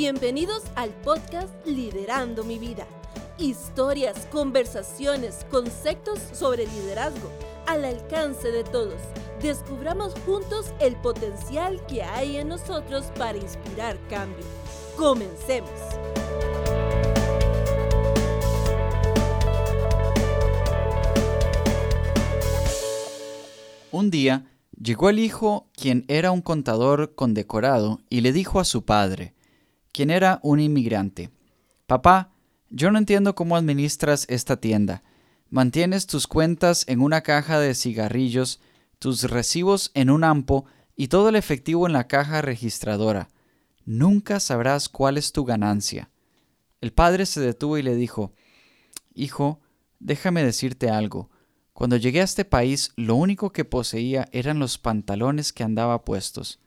Bienvenidos al podcast Liderando mi vida. Historias, conversaciones, conceptos sobre liderazgo al alcance de todos. Descubramos juntos el potencial que hay en nosotros para inspirar cambio. Comencemos. Un día llegó el hijo, quien era un contador condecorado, y le dijo a su padre, quien era un inmigrante, Papá, yo no entiendo cómo administras esta tienda. Mantienes tus cuentas en una caja de cigarrillos, tus recibos en un ampo y todo el efectivo en la caja registradora. Nunca sabrás cuál es tu ganancia. El padre se detuvo y le dijo, Hijo, déjame decirte algo. Cuando llegué a este país, lo único que poseía eran los pantalones que andaba puestos.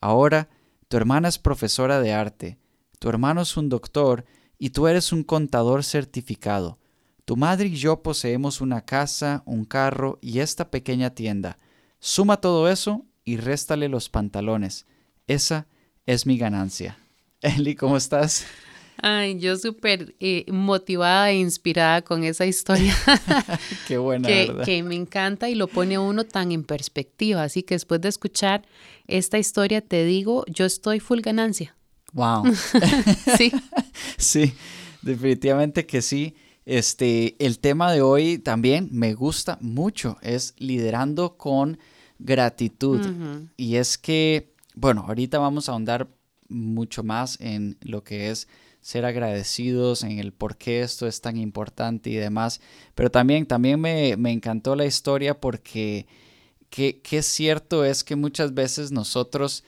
Ahora, tu hermana es profesora de arte, tu hermano es un doctor y tú eres un contador certificado. Tu madre y yo poseemos una casa, un carro y esta pequeña tienda. Suma todo eso y réstale los pantalones. Esa es mi ganancia. Eli, ¿cómo estás? Ay, yo súper eh, motivada e inspirada con esa historia. Qué buena, que, ¿verdad? que me encanta y lo pone a uno tan en perspectiva. Así que después de escuchar esta historia, te digo, yo estoy full ganancia. Wow. sí. sí, definitivamente que sí. Este, el tema de hoy también me gusta mucho, es liderando con gratitud. Y es que, bueno, ahorita vamos a ahondar mucho más en lo que es ser agradecidos, en el por qué esto es tan importante y demás. Pero también, también me, me encantó la historia porque qué, qué cierto es que muchas veces nosotros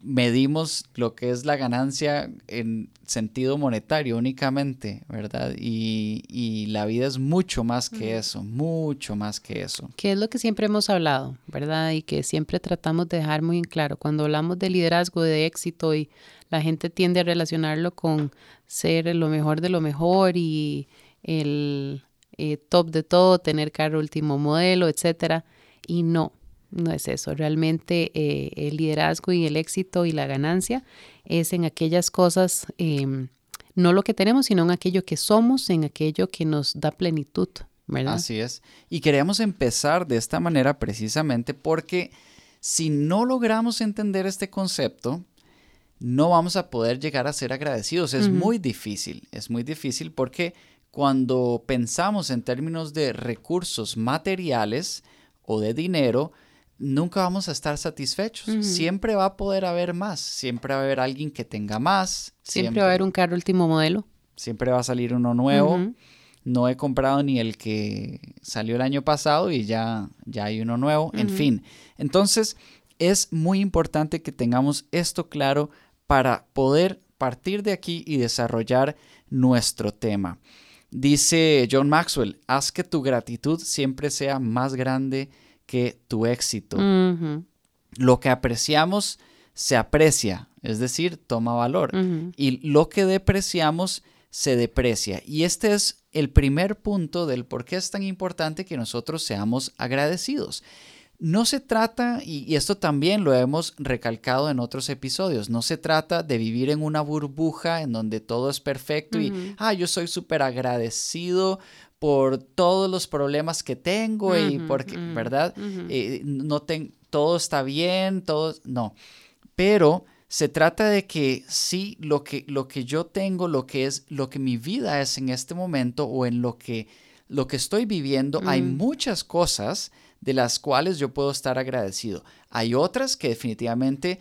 medimos lo que es la ganancia en sentido monetario únicamente, ¿verdad? Y, y la vida es mucho más que eso, mucho más que eso. Que es lo que siempre hemos hablado, ¿verdad? Y que siempre tratamos de dejar muy en claro. Cuando hablamos de liderazgo, de éxito y la gente tiende a relacionarlo con ser lo mejor de lo mejor y el eh, top de todo, tener carro último modelo, etcétera. Y no, no es eso. Realmente eh, el liderazgo y el éxito y la ganancia es en aquellas cosas, eh, no lo que tenemos, sino en aquello que somos, en aquello que nos da plenitud, ¿verdad? Así es. Y queríamos empezar de esta manera precisamente porque si no logramos entender este concepto, no vamos a poder llegar a ser agradecidos. Es muy difícil, es muy difícil porque cuando pensamos en términos de recursos materiales o de dinero, nunca vamos a estar satisfechos. Siempre va a poder haber más, siempre va a haber alguien que tenga más. Siempre va a haber un carro último modelo. siempre va a salir uno nuevo. No he comprado ni el que salió el año pasado y ya, ya hay uno nuevo. En fin, entonces es muy importante que tengamos esto claro para poder partir de aquí y desarrollar nuestro tema. Dice John Maxwell, haz que tu gratitud siempre sea más grande que tu éxito. Lo que apreciamos se aprecia, es decir, toma valor y lo que depreciamos se deprecia. Y este es el primer punto del por qué es tan importante que nosotros seamos agradecidos. No se trata, y, esto también lo hemos recalcado en otros episodios, no se trata de vivir en una burbuja en donde todo es perfecto y, ah, yo soy súper agradecido por todos los problemas que tengo y porque, ¿verdad? Eh, no ten- todo está bien, todo, no. Pero se trata de que sí, lo que, lo que yo tengo, lo que es, lo que mi vida es en este momento o en lo que, lo que estoy viviendo, hay Mm. muchas cosas de las cuales yo puedo estar agradecido. Hay otras que definitivamente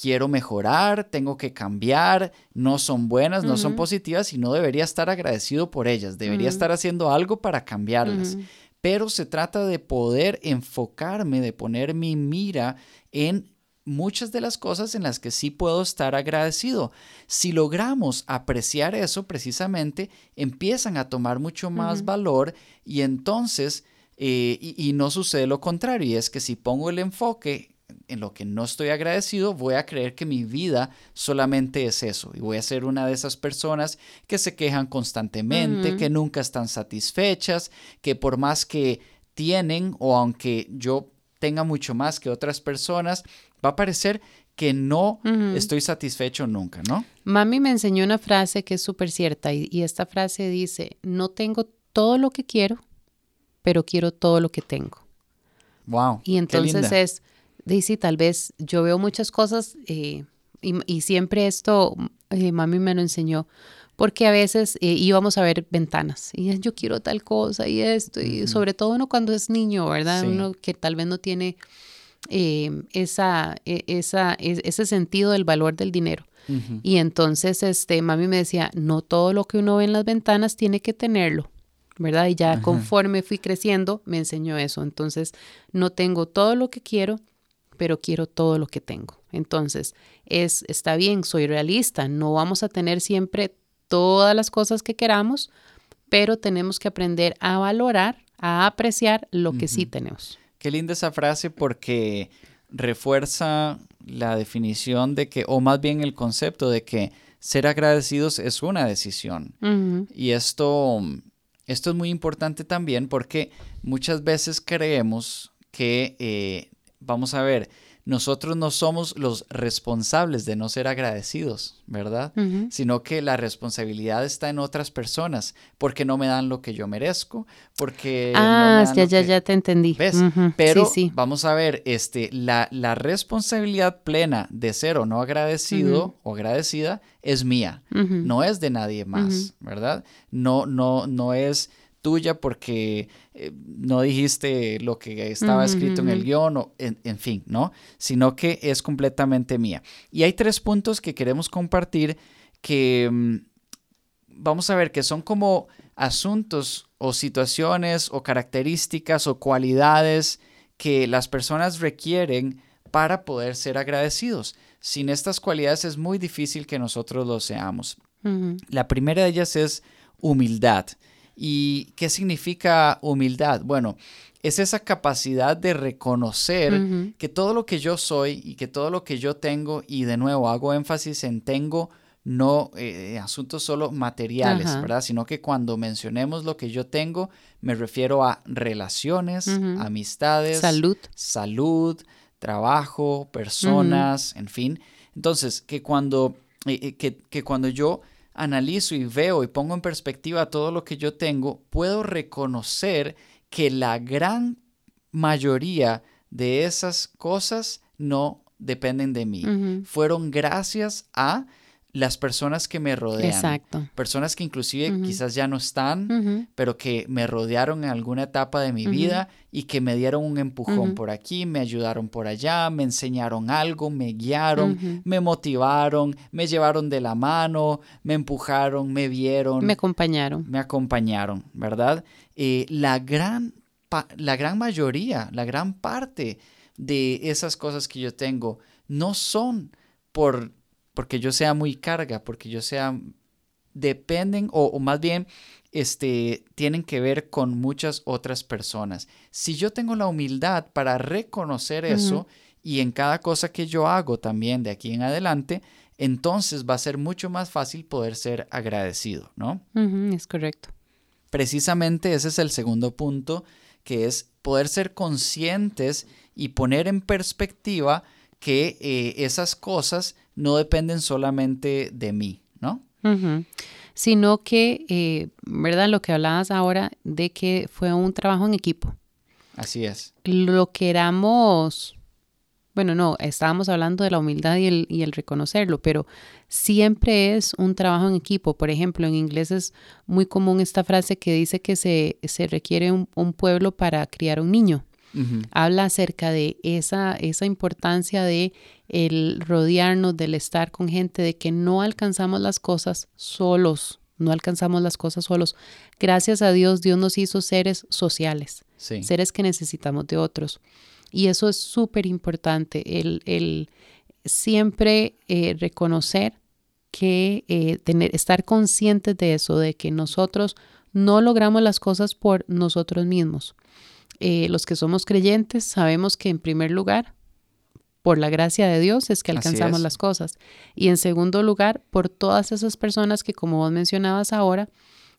quiero mejorar, tengo que cambiar, no son buenas, no son positivas y no debería estar agradecido por ellas, debería estar haciendo algo para cambiarlas. Pero se trata de poder enfocarme, de poner mi mira en muchas de las cosas en las que sí puedo estar agradecido. Si logramos apreciar eso precisamente, empiezan a tomar mucho más valor y entonces, eh, y, y no sucede lo contrario, y es que si pongo el enfoque en lo que no estoy agradecido, voy a creer que mi vida solamente es eso. Y voy a ser una de esas personas que se quejan constantemente, que nunca están satisfechas, que por más que tienen o aunque yo tenga mucho más que otras personas, va a parecer que no estoy satisfecho nunca, ¿no? Mami me enseñó una frase que es súper cierta y, y, esta frase dice, no tengo todo lo que quiero, pero quiero todo lo que tengo. Wow. Y entonces es, dice, tal vez yo veo muchas cosas eh, y, siempre esto, eh, mami me lo enseñó, porque a veces eh, íbamos a ver ventanas y yo quiero tal cosa y esto, y sobre todo uno cuando es niño, ¿verdad? Uno que tal vez no tiene esa, e, esa, e, ese sentido del valor del dinero. Y entonces, este, mami me decía, no todo lo que uno ve en las ventanas tiene que tenerlo. ¿verdad? Y ya conforme fui creciendo, me enseñó eso. Entonces, no tengo todo lo que quiero, pero quiero todo lo que tengo. Entonces, es, está bien, soy realista, no vamos a tener siempre todas las cosas que queramos, pero tenemos que aprender a valorar, a apreciar lo que sí tenemos. Qué linda esa frase porque refuerza la definición de que, o más bien el concepto de que ser agradecidos es una decisión. Y esto esto es muy importante también porque muchas veces creemos que, eh, vamos a ver, nosotros no somos los responsables de no ser agradecidos, ¿verdad? Sino que la responsabilidad está en otras personas, porque no me dan lo que yo merezco, porque... Ah, ya, ya, ya te entendí. ¿Ves? Pero vamos a ver, este, la, la, responsabilidad plena de ser o no agradecido o agradecida es mía, no es de nadie más, ¿verdad? No, no, no es tuya porque eh, no dijiste lo que estaba escrito en el guion, o en, fin, ¿no? Sino que es completamente mía. Y hay tres puntos que queremos compartir que mm, vamos a ver que son como asuntos o situaciones o características o cualidades que las personas requieren para poder ser agradecidos. Sin estas cualidades es muy difícil que nosotros lo seamos. La primera de ellas es humildad. ¿Y qué significa humildad? Bueno, es esa capacidad de reconocer que todo lo que yo soy y que todo lo que yo tengo, y de nuevo hago énfasis en tengo, no eh, asuntos solo materiales, ¿verdad? Sino que cuando mencionemos lo que yo tengo, me refiero a relaciones, amistades, salud, salud, trabajo, personas, en fin. Entonces, que cuando, eh, eh, que, que cuando yo analizo y veo y pongo en perspectiva todo lo que yo tengo, puedo reconocer que la gran mayoría de esas cosas no dependen de mí. Fueron gracias a las personas que me rodean. Exacto. Personas que inclusive quizás ya no están, pero que me rodearon en alguna etapa de mi vida y que me dieron un empujón por aquí, me ayudaron por allá, me enseñaron algo, me guiaron, me motivaron, me llevaron de la mano, me empujaron, me vieron. Me acompañaron. Me acompañaron, ¿verdad? Eh, la, gran la gran mayoría, la gran parte de esas cosas que yo tengo no son por porque yo sea muy carga, porque yo sea, dependen o, más bien este, tienen que ver con muchas otras personas. Si yo tengo la humildad para reconocer eso y en cada cosa que yo hago también de aquí en adelante, entonces va a ser mucho más fácil poder ser agradecido, ¿no? es correcto. Precisamente ese es el segundo punto, que es poder ser conscientes y poner en perspectiva que eh, esas cosas no dependen solamente de mí, ¿no? Sino que, eh, ¿verdad? Lo que hablabas ahora de que fue un trabajo en equipo. Así es. Lo queramos, bueno, no, estábamos hablando de la humildad y el, y el reconocerlo, pero siempre es un trabajo en equipo. Por ejemplo, en inglés es muy común esta frase que dice que se, se requiere un, un pueblo para criar un niño. Habla acerca de esa, esa importancia de el rodearnos, del estar con gente, de que no alcanzamos las cosas solos, no alcanzamos las cosas solos. Gracias a Dios, Dios nos hizo seres sociales, seres que necesitamos de otros. Y eso es súper importante, el, el, siempre eh, reconocer que eh, tener, estar conscientes de eso, de que nosotros no logramos las cosas por nosotros mismos. Eh, los que somos creyentes sabemos que en primer lugar, por la gracia de Dios es que alcanzamos las cosas. Y en segundo lugar, por todas esas personas que, como vos mencionabas ahora,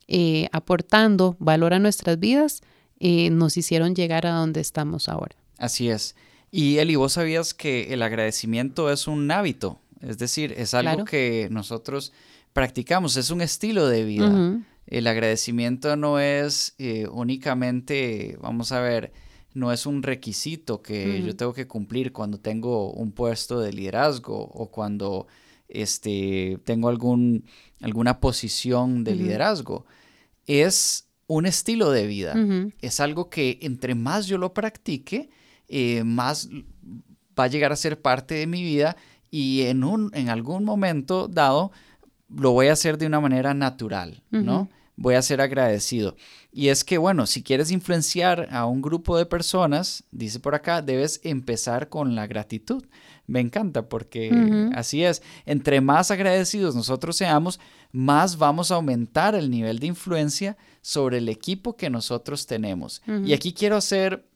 eh, aportando valor a nuestras vidas, eh, nos hicieron llegar a donde estamos ahora. Así es. Y Eli, vos sabías que el agradecimiento es un hábito, es decir, es algo Claro. que nosotros practicamos, es un estilo de vida. El agradecimiento no es eh, únicamente, vamos a ver, no es un requisito que yo tengo que cumplir cuando tengo un puesto de liderazgo o cuando este, tengo algún, alguna posición de liderazgo. Es un estilo de vida. Es algo que entre más yo lo practique, eh, más va a llegar a ser parte de mi vida y en, un, en algún momento dado lo voy a hacer de una manera natural, ¿no? Voy a ser agradecido. Y es que, bueno, si quieres influenciar a un grupo de personas, dice por acá, debes empezar con la gratitud. Me encanta porque así es. Entre más agradecidos nosotros seamos, más vamos a aumentar el nivel de influencia sobre el equipo que nosotros tenemos. Y aquí quiero hacer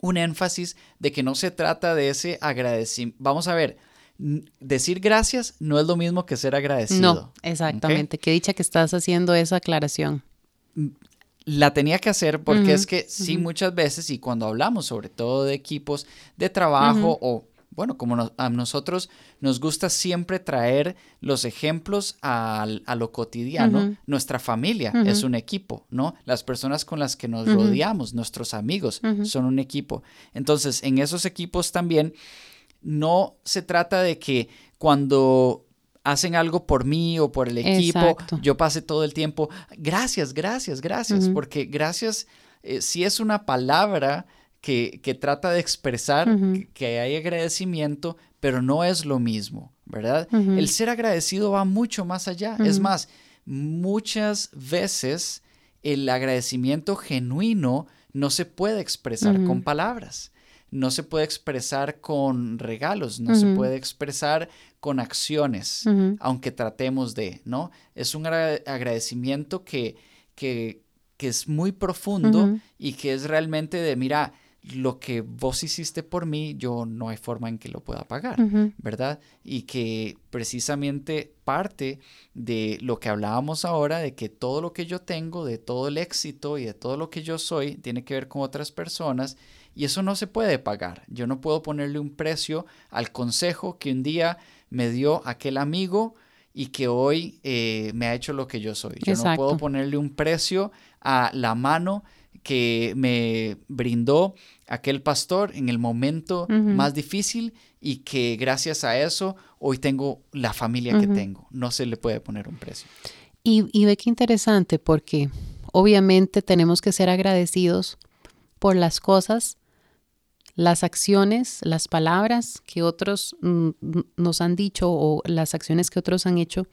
un énfasis de que no se trata de ese agradecimiento. Vamos a ver, decir gracias no es lo mismo que ser agradecido. No, exactamente. Qué dicha que estás haciendo esa aclaración. La tenía que hacer porque es que sí, muchas veces, y cuando hablamos sobre todo de equipos de trabajo o, bueno, como a nosotros nos gusta siempre traer los ejemplos a, lo cotidiano, nuestra familia es un equipo, ¿no? Las personas con las que nos rodeamos, nuestros amigos, son un equipo. Entonces, en esos equipos también no se trata de que cuando hacen algo por mí o por el equipo, Exacto. yo pase todo el tiempo, gracias, gracias, gracias, porque gracias eh, sí es una palabra que, que trata de expresar que, que hay agradecimiento, pero no es lo mismo, ¿verdad? El ser agradecido va mucho más allá. Es más, muchas veces el agradecimiento genuino no se puede expresar con palabras, no se puede expresar con regalos, no se puede expresar con acciones, aunque tratemos de, ¿no? Es un agra- agradecimiento que, que, que es muy profundo y que es realmente de, mira, lo que vos hiciste por mí, yo no hay forma en que lo pueda pagar. ¿verdad? Y que precisamente parte de lo que hablábamos ahora, de que todo lo que yo tengo, de todo el éxito y de todo lo que yo soy, tiene que ver con otras personas y eso no se puede pagar. Yo no puedo ponerle un precio al consejo que un día me dio aquel amigo y que hoy eh, me ha hecho lo que yo soy. Yo no puedo ponerle un precio a la mano que me brindó aquel pastor en el momento más difícil y que gracias a eso hoy tengo la familia que tengo. No se le puede poner un precio. Y, y ve qué interesante porque obviamente tenemos que ser agradecidos por las cosas, las acciones, las palabras que otros mm, mm, nos han dicho o las acciones que otros han hecho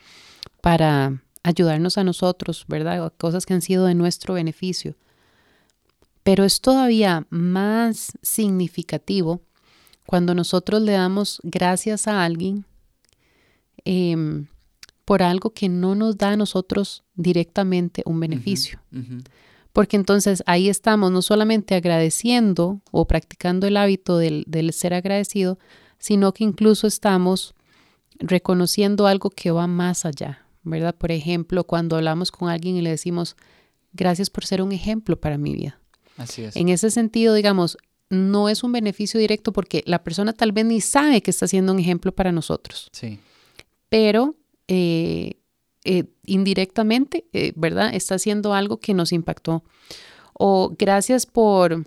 para ayudarnos a nosotros, ¿verdad? Cosas que han sido de nuestro beneficio. Pero es todavía más significativo cuando nosotros le damos gracias a alguien em, por algo que no nos da a nosotros directamente un beneficio. Porque entonces ahí estamos no solamente agradeciendo o practicando el hábito del, del ser agradecido, sino que incluso estamos reconociendo algo que va más allá, ¿verdad? Por ejemplo, cuando hablamos con alguien y le decimos, gracias por ser un ejemplo para mi vida. Así es. En ese sentido, digamos, no es un beneficio directo porque la persona tal vez ni sabe que está siendo un ejemplo para nosotros Sí. pero eh, eh, indirectamente, eh, ¿verdad? Está haciendo algo que nos impactó. O gracias por,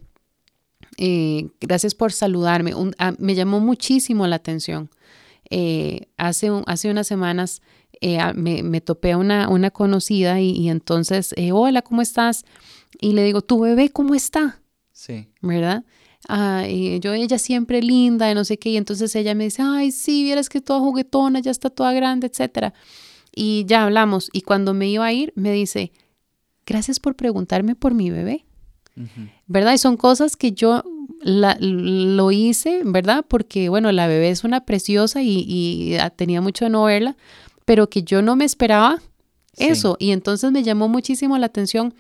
eh, gracias por saludarme. Un- ah, me llamó muchísimo la atención. Hace, un- hace unas semanas ah, me, me topé a una, una conocida y, y entonces, hola, ¿cómo estás? Y le digo, ¿tu bebé cómo está? Sí. ¿verdad? Ah, y yo, ella siempre linda, y no sé qué, y entonces ella me dice, ay, sí, vieras que toda juguetona, ya está toda grande, etcétera. Y ya hablamos, y cuando me iba a ir, me dice, gracias por preguntarme por mi bebé. ¿verdad? Y son cosas que yo la- lo hice, ¿verdad? Porque, bueno, la bebé es una preciosa y, y, ah, tenía mucho de no verla, pero que yo no me esperaba Sí. eso, y entonces me llamó muchísimo la atención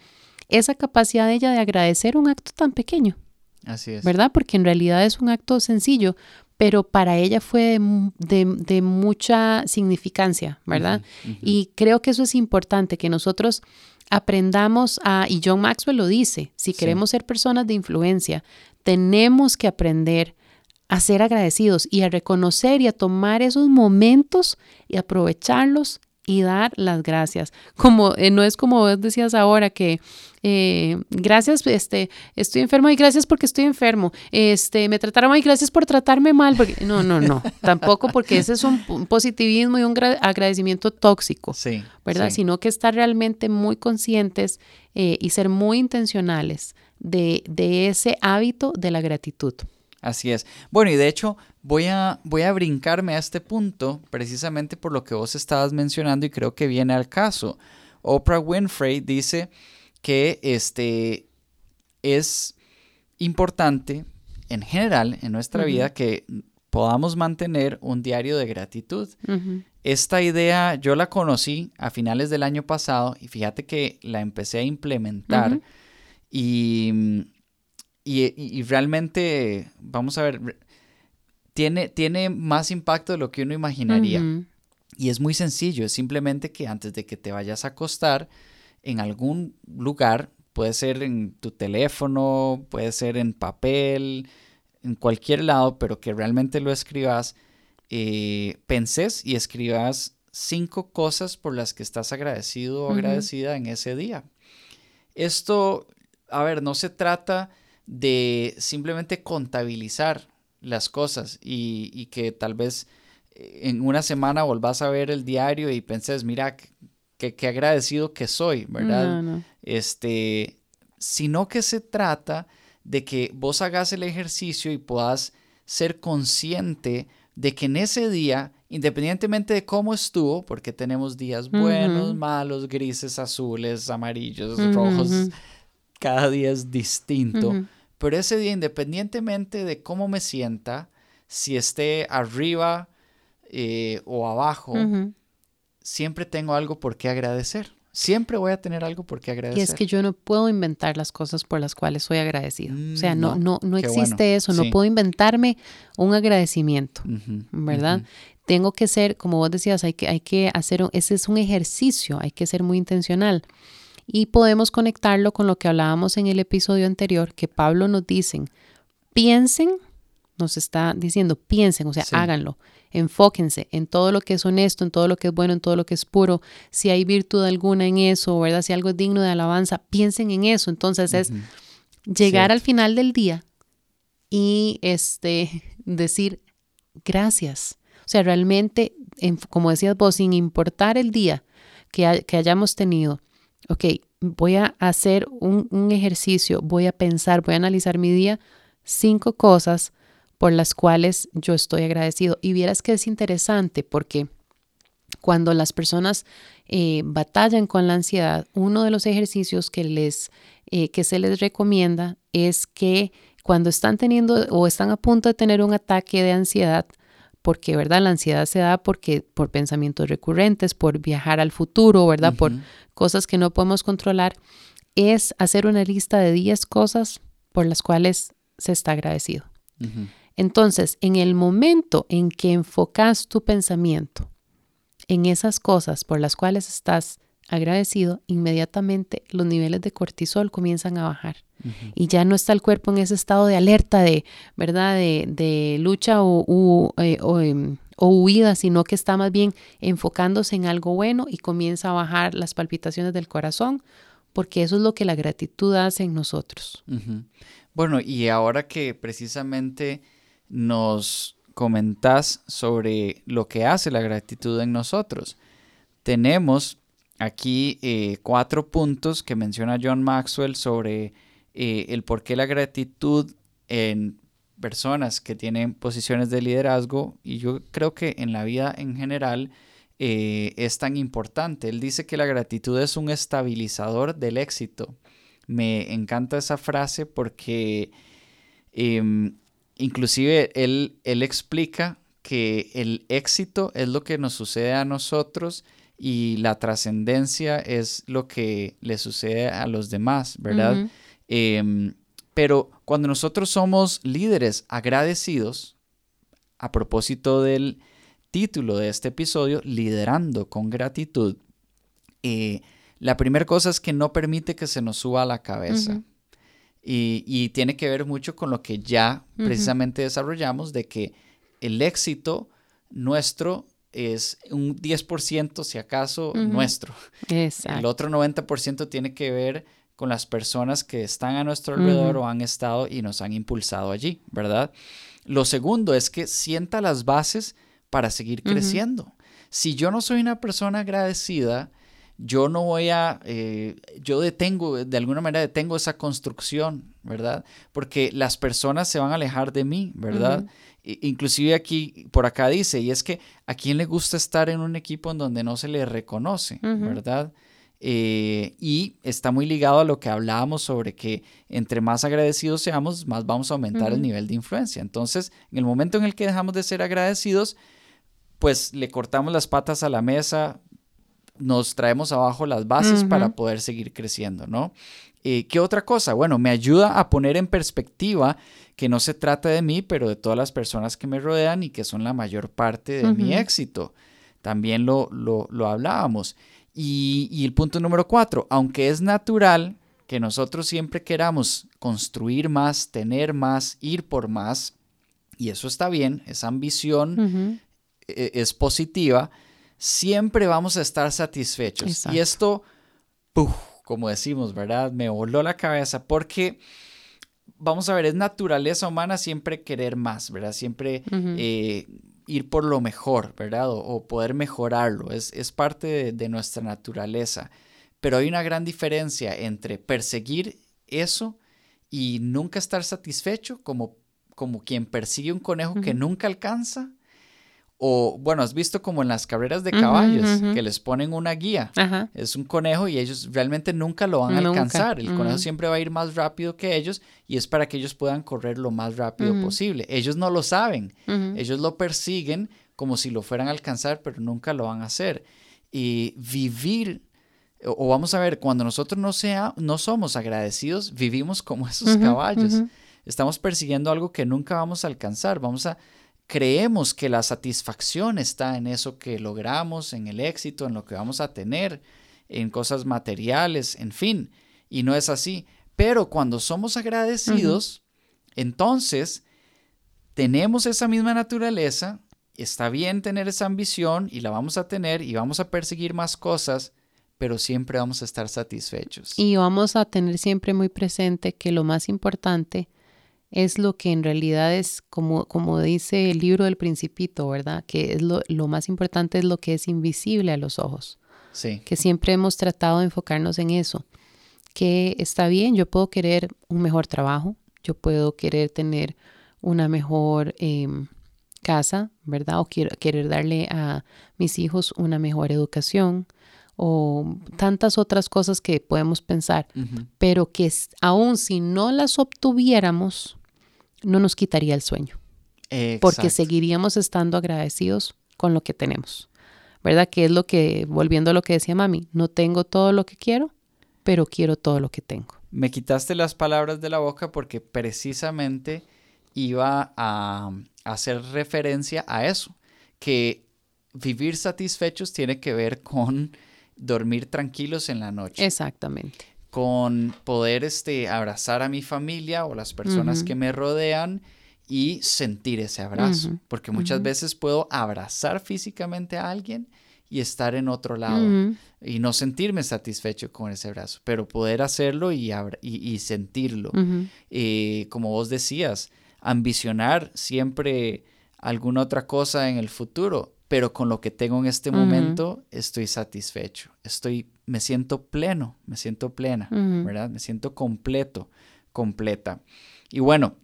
esa capacidad de ella de agradecer un acto tan pequeño. Así es. ¿verdad? Porque en realidad es un acto sencillo, pero para ella fue de, mu- de- de mucha significancia, ¿verdad? Y creo que eso es importante, que nosotros aprendamos a, y John Maxwell lo dice, si Sí. queremos ser personas de influencia, tenemos que aprender a ser agradecidos y a reconocer y a tomar esos momentos y aprovecharlos y dar las gracias. Como eh, no es como vos decías ahora que eh, gracias, este, estoy enfermo y gracias porque estoy enfermo. Este, me trataron mal y gracias por tratarme mal. Porque, no, no, no, tampoco porque ese es un, positivismo y un agradecimiento tóxico, sí, ¿verdad? Sino que estar realmente muy conscientes eh, y ser muy intencionales de, de ese hábito de la gratitud. Así es. Bueno, y de hecho voy a, voy a brincarme a este punto precisamente por lo que vos estabas mencionando y creo que viene al caso. Oprah Winfrey dice que este es importante en general en nuestra vida que podamos mantener un diario de gratitud. Esta idea yo la conocí a finales del año pasado y fíjate que la empecé a implementar y y, realmente, vamos a ver, tiene, tiene más impacto de lo que uno imaginaría. Y es muy sencillo, es simplemente que antes de que te vayas a acostar, en algún lugar, puede ser en tu teléfono, puede ser en papel, en cualquier lado, pero que realmente lo escribas, eh, penses y escribas cinco cosas por las que estás agradecido o agradecida en ese día. Esto, a ver, no se trata de simplemente contabilizar las cosas y, que tal vez eh, en una semana volvás a ver el diario y penses, mira, qué agradecido que soy, ¿verdad? Este, sino que se trata de que vos hagas el ejercicio y puedas ser consciente de que en ese día, independientemente de cómo estuvo, porque tenemos días buenos, malos, grises, azules, amarillos, rojos, cada día es distinto. Pero ese día, independientemente de cómo me sienta, si esté arriba eh, o abajo, siempre tengo algo por qué agradecer. Siempre voy a tener algo por qué agradecer. Y es que yo no puedo inventar las cosas por las cuales soy agradecido. o sea, no, mm, no, no, existe eso. No puedo inventarme un agradecimiento, ¿verdad? Tengo que ser, como vos decías, hay que, hay que hacer, ese es un ejercicio, hay que ser muy intencional y podemos conectarlo con lo que hablábamos en el episodio anterior, que Pablo nos dice, piensen, nos está diciendo, piensen, o sea, háganlo, enfóquense en todo lo que es honesto, en todo lo que es bueno, en todo lo que es puro, si hay virtud alguna en eso, ¿verdad? Si algo es digno de alabanza, piensen en eso. Entonces es llegar al final del día y este, decir gracias. O sea, realmente, como decías vos, sin importar el día que, que hayamos tenido, ok, voy a hacer un, ejercicio, voy a pensar, voy a analizar mi día, cinco cosas por las cuales yo estoy agradecido. Y vieras que es interesante porque cuando las personas eh, batallan con la ansiedad, uno de los ejercicios que, les, eh, que se les recomienda es que cuando están teniendo o están a punto de tener un ataque de ansiedad, porque, ¿verdad? La ansiedad se da porque por pensamientos recurrentes, por viajar al futuro, ¿verdad? Por cosas que no podemos controlar, es hacer una lista de 10 cosas por las cuales se está agradecido. Entonces, en el momento en que enfocas tu pensamiento en esas cosas por las cuales estás agradecido, inmediatamente los niveles de cortisol comienzan a bajar. Y ya no está el cuerpo en ese estado de alerta, de, ¿verdad? De, lucha o, eh, em, o, huida, sino que está más bien enfocándose en algo bueno y comienza a bajar las palpitaciones del corazón, porque eso es lo que la gratitud hace en nosotros. Bueno, y ahora que precisamente nos comentás sobre lo que hace la gratitud en nosotros, tenemos aquí eh, cuatro puntos que menciona John Maxwell sobre eh, el por qué la gratitud en personas que tienen posiciones de liderazgo y yo creo que en la vida en general eh, es tan importante. Él dice que la gratitud es un estabilizador del éxito. Me encanta esa frase porque em, inclusive él, él explica que el éxito es lo que nos sucede a nosotros y la trascendencia es lo que le sucede a los demás, ¿verdad? Em, pero cuando nosotros somos líderes agradecidos, a propósito del título de este episodio, liderando con gratitud, eh, la primera cosa es que no permite que se nos suba a la cabeza. Y, tiene que ver mucho con lo que ya precisamente desarrollamos, de que el éxito nuestro es un 10%, si acaso, nuestro. El otro 90% tiene que ver con las personas que están a nuestro alrededor o han estado y nos han impulsado allí, ¿verdad? Lo segundo es que sienta las bases para seguir creciendo. Si yo no soy una persona agradecida, yo no voy a, eh, yo detengo, de alguna manera detengo esa construcción, ¿verdad? Porque las personas se van a alejar de mí, ¿verdad? Inclusive aquí, por acá dice, y es que a quién le gusta estar en un equipo en donde no se le reconoce, ¿verdad? Eh, y está muy ligado a lo que hablábamos sobre que entre más agradecidos seamos, más vamos a aumentar el nivel de influencia. Entonces, en el momento en el que dejamos de ser agradecidos, pues le cortamos las patas a la mesa, nos traemos abajo las bases para poder seguir creciendo, ¿no? Eh, ¿Qué otra cosa? Bueno, me ayuda a poner en perspectiva que no se trata de mí, pero de todas las personas que me rodean y que son la mayor parte de mi éxito. También lo, lo, hablábamos. Y, y el punto número cuatro, aunque es natural que nosotros siempre queramos construir más, tener más, ir por más, y eso está bien, esa ambición e, es positiva, siempre vamos a estar satisfechos. Y esto, como decimos, ¿verdad? Me voló la cabeza porque, vamos a ver, es naturaleza humana siempre querer más, ¿verdad? Siempre eh, ir por lo mejor, ¿verdad? O, poder mejorarlo. Es, es parte de, nuestra naturaleza. Pero hay una gran diferencia entre perseguir eso y nunca estar satisfecho, como, como quien persigue un conejo que nunca alcanza, o, bueno, has visto como en las carreras de caballos, que les ponen una guía. Es un conejo y ellos realmente nunca lo van a alcanzar. El conejo siempre va a ir más rápido que ellos y es para que ellos puedan correr lo más rápido posible. Ellos no lo saben. Ellos lo persiguen como si lo fueran a alcanzar, pero nunca lo van a hacer. Y vivir, o, vamos a ver, cuando nosotros no, sea, no somos agradecidos, vivimos como esos caballos. Estamos persiguiendo algo que nunca vamos a alcanzar. Vamos a creemos que la satisfacción está en eso que logramos, en el éxito, en lo que vamos a tener, en cosas materiales, en fin, y no es así. Pero cuando somos agradecidos, entonces tenemos esa misma naturaleza, está bien tener esa ambición y la vamos a tener y vamos a perseguir más cosas, pero siempre vamos a estar satisfechos. Y vamos a tener siempre muy presente que lo más importante es lo que en realidad es, como, como dice el libro del principito, ¿verdad? Que es lo, lo, más importante es lo que es invisible a los ojos. Sí. Que siempre hemos tratado de enfocarnos en eso. Que está bien, yo puedo querer un mejor trabajo, yo puedo querer tener una mejor em, casa, ¿verdad? O quiero, querer darle a mis hijos una mejor educación o tantas otras cosas que podemos pensar, pero que aún si no las obtuviéramos, no nos quitaría el sueño. Porque seguiríamos estando agradecidos con lo que tenemos. ¿Verdad? Que es lo que, volviendo a lo que decía mami, no tengo todo lo que quiero, pero quiero todo lo que tengo. Me quitaste las palabras de la boca porque precisamente iba a, hacer referencia a eso, que vivir satisfechos tiene que ver con dormir tranquilos en la noche. Exactamente con poder este, abrazar a mi familia o las personas que me rodean y sentir ese abrazo. Porque muchas veces puedo abrazar físicamente a alguien y estar en otro lado y no sentirme satisfecho con ese abrazo, pero poder hacerlo y, y, sentirlo. Eh, como vos decías, ambicionar siempre alguna otra cosa en el futuro pero con lo que tengo en este momento estoy satisfecho, estoy, me siento pleno, me siento plena, ¿verdad? Me siento completo, completa. Y bueno,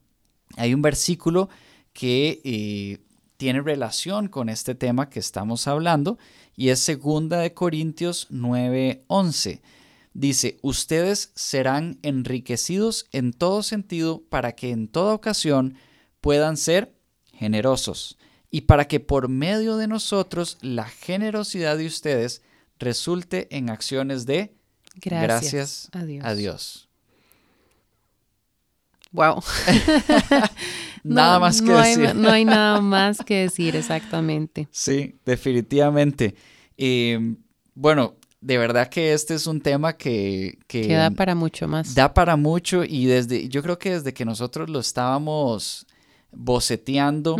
hay un versículo que eh, tiene relación con este tema que estamos hablando y es segunda de Corintios 9:11. Dice, ustedes serán enriquecidos en todo sentido para que en toda ocasión puedan ser generosos y para que por medio de nosotros la generosidad de ustedes resulte en acciones de gracias, a, Dios. Wow. nada más que decir. no hay nada más que decir, exactamente. Sí, definitivamente. bueno, de verdad que este es un tema que, que, da para mucho más. Da para mucho y desde, yo creo que desde que nosotros lo estábamos boceteando,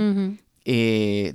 eh,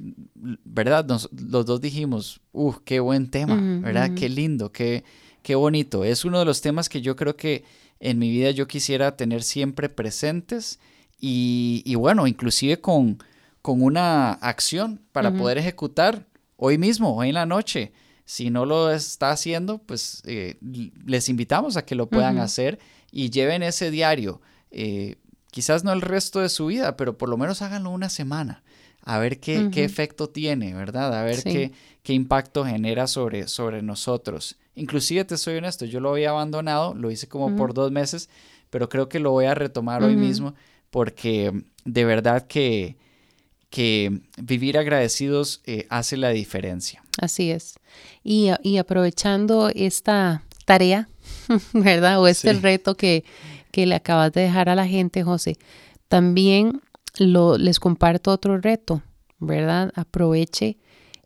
¿verdad? los dos dijimos, uh, qué buen tema, ¿verdad? Qué lindo, qué, qué bonito. Es uno de los temas que yo creo que en mi vida yo quisiera tener siempre presentes y, y bueno, inclusive con, con una acción para poder ejecutar hoy mismo, hoy en la noche. Si no lo está haciendo, pues eh, les invitamos a que lo puedan hacer y lleven ese diario. Eh, quizás no el resto de su vida, pero por lo menos háganlo una semana. A ver qué, qué efecto tiene, ¿verdad? A ver qué, qué, impacto genera sobre, sobre nosotros. Inclusive, te soy honesto, yo lo había abandonado, lo hice como por dos meses, pero creo que lo voy a retomar hoy mismo porque de verdad que, que vivir agradecidos eh, hace la diferencia. Así es. Y, aprovechando esta tarea, ¿verdad? O este reto que, que, le acabas de dejar a la gente, José, también lo, les comparto otro reto, ¿verdad? Aproveche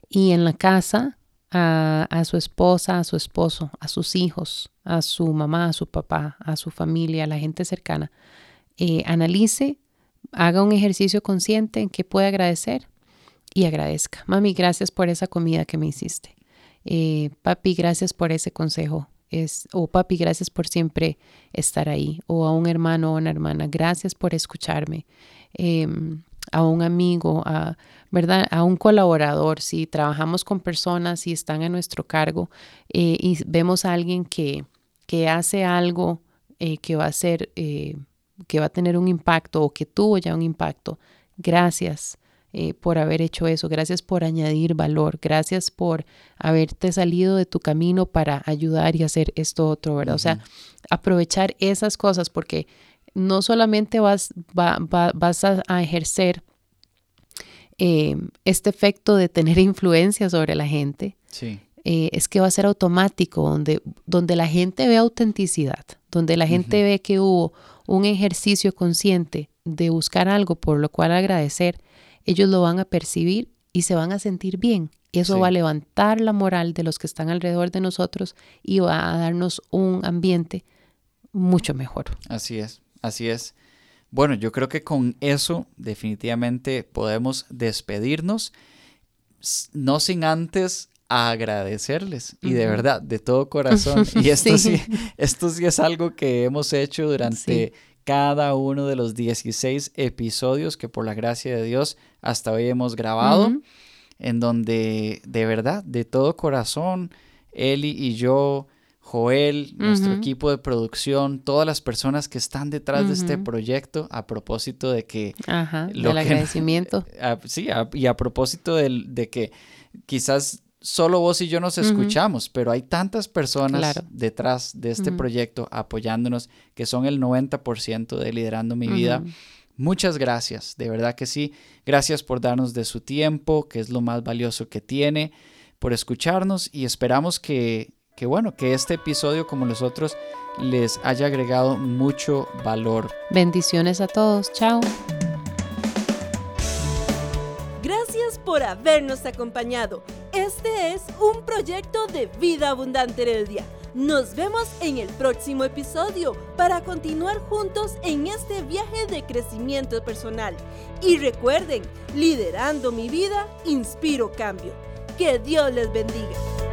y en la casa a, a, su esposa, a su esposo, a sus hijos, a su mamá, a su papá, a su familia, a la gente cercana, eh, analice haga un ejercicio consciente en que puede agradecer y agradezca. Mami, gracias por esa comida que me hiciste. Eh, papi, gracias por ese consejo. Es, o papi, gracias por siempre estar ahí. O a un hermano o una hermana, gracias por escucharme. Em, a un amigo, a, ¿verdad? a un colaborador, si trabajamos con personas y están a nuestro cargo eh, y vemos a alguien que, que hace algo eh, que va a ser que va a tener un impacto o que tuvo ya un impacto. Gracias eh, por haber hecho eso, gracias por añadir valor, gracias por haberte salido de tu camino para ayudar y hacer esto otro, ¿verdad? O sea, aprovechar esas cosas porque no solamente vas, vas a, ejercer eh, este efecto de tener influencia sobre la gente, sí. Eh, es que va a ser automático, donde, donde la gente ve autenticidad, donde la gente ve que hubo un ejercicio consciente de buscar algo por lo cual agradecer, ellos lo van a percibir y se van a sentir bien. Eso va a levantar la moral de los que están alrededor de nosotros y va a darnos un ambiente mucho mejor. Así es, así es. Bueno, yo creo que con eso definitivamente podemos despedirnos, no sin antes agradecerles y de verdad, de todo corazón. Y esto sí. esto sí es algo que hemos hecho durante cada uno de los 16 episodios que por la gracia de Dios hasta hoy hemos grabado, en donde de verdad, de todo corazón, Eli y yo, Joel, nuestro equipo de producción, todas las personas que están detrás de este proyecto, a propósito de que... Ajá, del agradecimiento. sí, y a propósito de, de que quizás solo vos y yo nos escuchamos, pero hay tantas personas detrás de este proyecto apoyándonos que son el 90% de liderando mi vida. Muchas gracias, de verdad que sí. Gracias por darnos de su tiempo, que es lo más valioso que tiene, por escucharnos y esperamos que, que bueno, que este episodio como los otros les haya agregado mucho valor. Bendiciones a todos, chao. Gracias por habernos acompañado. Este es un proyecto de Vida Abundante Heredia. Nos vemos en el próximo episodio para continuar juntos en este viaje de crecimiento personal. Y recuerden, liderando mi vida, inspiro cambio. Que Dios les bendiga.